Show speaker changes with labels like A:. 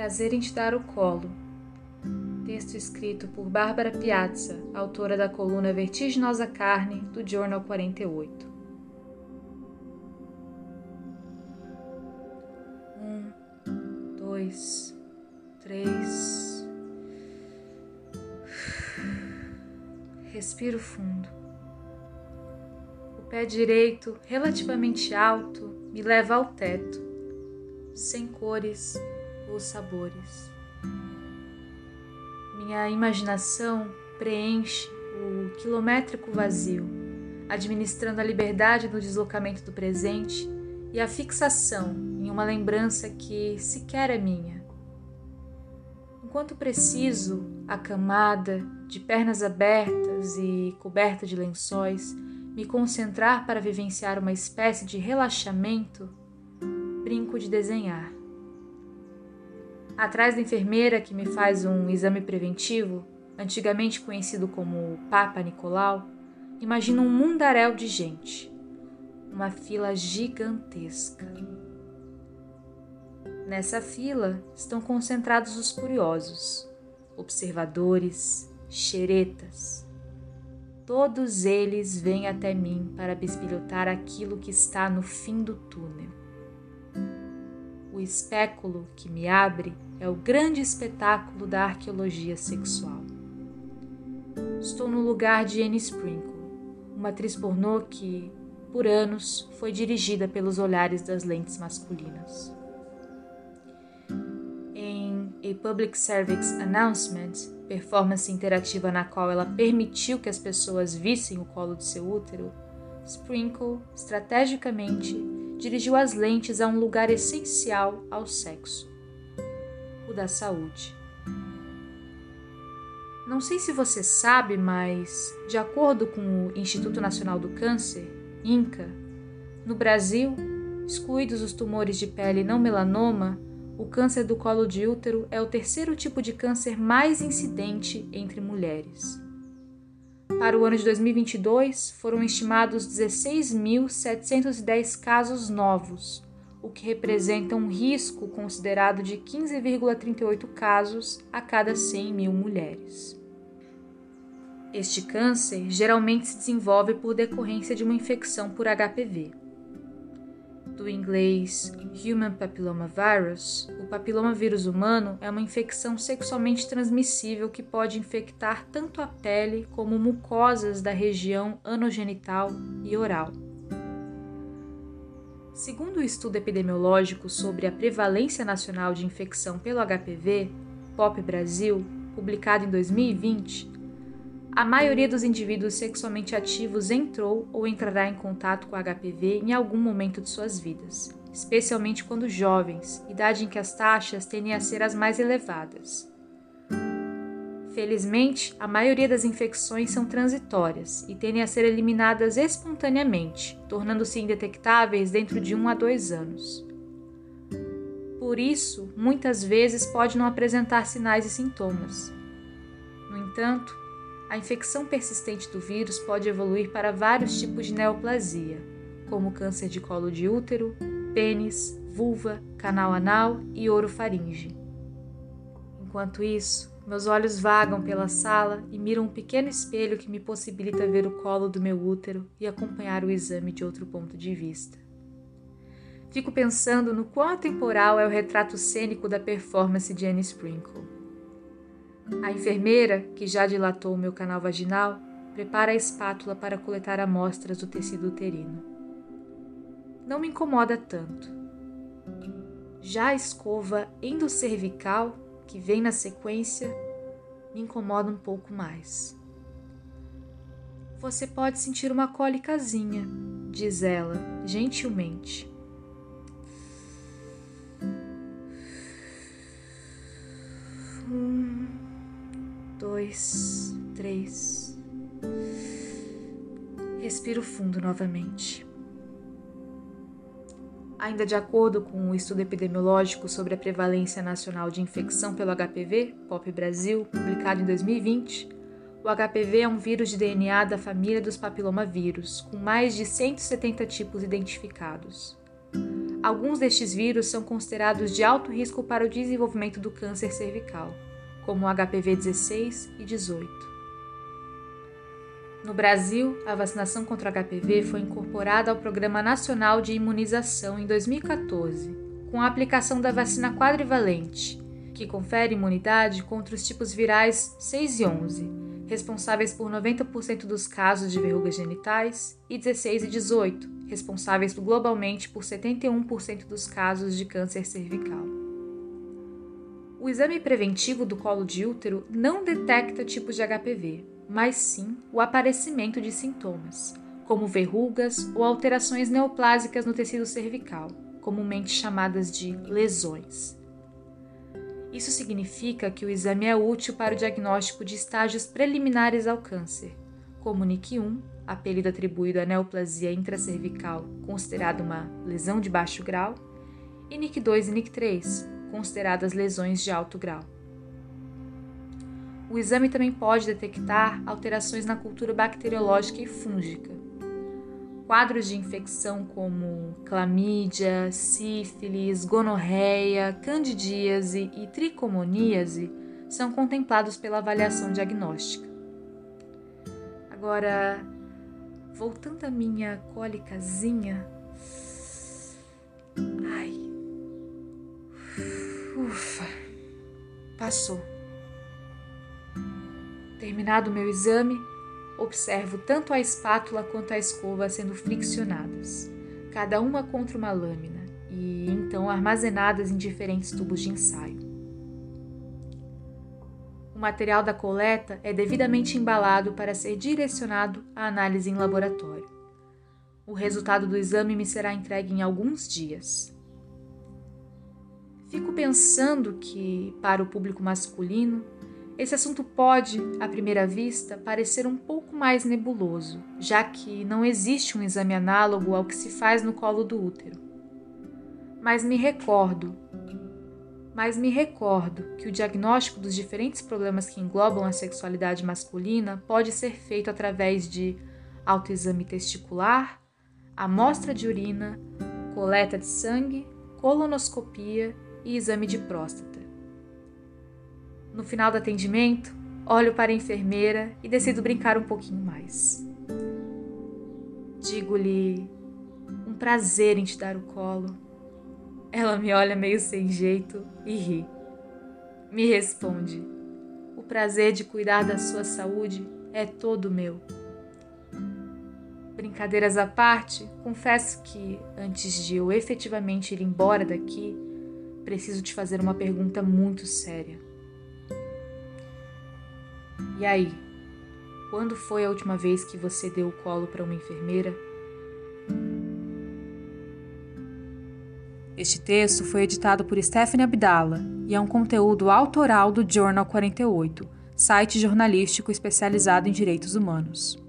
A: Prazer em te dar o colo. Texto escrito por Bárbara Piazza, autora da coluna Vertiginosa Carne, do Journal 48. Um, dois, três. Respiro fundo. O pé direito, relativamente alto, me leva ao teto, sem cores ou sabores. Minha imaginação preenche o quilométrico vazio, administrando a liberdade do deslocamento do presente e a fixação em uma lembrança que sequer é minha. Enquanto preciso, acamada, de pernas abertas e coberta de lençóis, me concentrar para vivenciar uma espécie de relaxamento, brinco de desenhar. Atrás da enfermeira que me faz um exame preventivo, antigamente conhecido como Papa Nicolau, imagino um mundaréu de gente, uma fila gigantesca. Nessa fila estão concentrados os curiosos, observadores, xeretas, Todos eles vêm até mim para bisbilhotar aquilo que está no fim do túnel. O espéculo que me abre é o grande espetáculo da arqueologia sexual. Estou no lugar de Anne Sprinkle, uma atriz pornô que, por anos, foi dirigida pelos olhares das lentes masculinas. Em A Public Service Announcement, performance interativa na qual ela permitiu que as pessoas vissem o colo de seu útero, Sprinkle, estrategicamente, dirigiu as lentes a um lugar essencial ao sexo: o da saúde. Não sei se você sabe, mas, de acordo com o Instituto Nacional do Câncer, INCA, no Brasil, excluídos os tumores de pele não melanoma, o câncer do colo de útero é o terceiro tipo de câncer mais incidente entre mulheres. Para o ano de 2022, foram estimados 16.710 casos novos, o que representa um risco considerado de 15,38 casos a cada 100 mil mulheres. Este câncer geralmente se desenvolve por decorrência de uma infecção por HPV do inglês Human Papilloma Virus, o papiloma vírus humano é uma infecção sexualmente transmissível que pode infectar tanto a pele como mucosas da região anogenital e oral. Segundo o estudo epidemiológico sobre a prevalência nacional de infecção pelo HPV, POP Brasil, publicado em 2020, a maioria dos indivíduos sexualmente ativos entrou ou entrará em contato com HPV em algum momento de suas vidas, especialmente quando jovens, idade em que as taxas tendem a ser as mais elevadas. Felizmente, a maioria das infecções são transitórias e tendem a ser eliminadas espontaneamente, tornando-se indetectáveis dentro de um a dois anos. Por isso, muitas vezes pode não apresentar sinais e sintomas. No entanto, a infecção persistente do vírus pode evoluir para vários tipos de neoplasia, como câncer de colo de útero, pênis, vulva, canal anal e orofaringe. Enquanto isso, meus olhos vagam pela sala e miram um pequeno espelho que me possibilita ver o colo do meu útero e acompanhar o exame de outro ponto de vista. Fico pensando no quão temporal é o retrato cênico da performance de Anne Sprinkle. A enfermeira, que já dilatou o meu canal vaginal, prepara a espátula para coletar amostras do tecido uterino. Não me incomoda tanto. Já a escova endocervical, que vem na sequência, me incomoda um pouco mais. Você pode sentir uma cólicazinha, diz ela, gentilmente. dois, três. Respiro fundo novamente. Ainda de acordo com o estudo epidemiológico sobre a prevalência nacional de infecção pelo HPV, POP Brasil, publicado em 2020, o HPV é um vírus de DNA da família dos papilomavírus, com mais de 170 tipos identificados. Alguns destes vírus são considerados de alto risco para o desenvolvimento do câncer cervical, como o HPV 16 e 18. No Brasil, a vacinação contra o HPV foi incorporada ao Programa Nacional de Imunização em 2014, com a aplicação da vacina quadrivalente, que confere imunidade contra os tipos virais 6 e 11, responsáveis por 90% dos casos de verrugas genitais, e 16 e 18, responsáveis globalmente por 71% dos casos de câncer cervical. O exame preventivo do colo de útero não detecta tipos de HPV, mas sim o aparecimento de sintomas, como verrugas ou alterações neoplásicas no tecido cervical, comumente chamadas de lesões. Isso significa que o exame é útil para o diagnóstico de estágios preliminares ao câncer, como NIC1 apelido atribuído à neoplasia intracervical, considerada uma lesão de baixo grau, e NIC2 e NIC3, consideradas lesões de alto grau. O exame também pode detectar alterações na cultura bacteriológica e fúngica. Quadros de infecção como clamídia, sífilis, gonorreia, candidíase e tricomoníase são contemplados pela avaliação diagnóstica. Agora, voltando à minha cólicazinha. Ai. Ufa. Passou. Terminado o meu exame, observo tanto a espátula quanto a escova sendo friccionadas, cada uma contra uma lâmina, e então armazenadas em diferentes tubos de ensaio. O material da coleta é devidamente embalado para ser direcionado à análise em laboratório. O resultado do exame me será entregue em alguns dias. Fico pensando que, para o público masculino, esse assunto pode, à primeira vista, parecer um pouco mais nebuloso, já que não existe um exame análogo ao que se faz no colo do útero. Mas me recordo mas me recordo que o diagnóstico dos diferentes problemas que englobam a sexualidade masculina pode ser feito através de autoexame testicular, amostra de urina, coleta de sangue, colonoscopia e exame de próstata. No final do atendimento, olho para a enfermeira e decido brincar um pouquinho mais. Digo-lhe: um prazer em te dar o colo ela me olha meio sem jeito e ri. Me responde: O prazer de cuidar da sua saúde é todo meu. Brincadeiras à parte, confesso que, antes de eu efetivamente ir embora daqui, preciso te fazer uma pergunta muito séria. E aí, quando foi a última vez que você deu o colo para uma enfermeira? Este texto foi editado por Stephanie Abdala e é um conteúdo autoral do Journal 48, site jornalístico especializado em direitos humanos.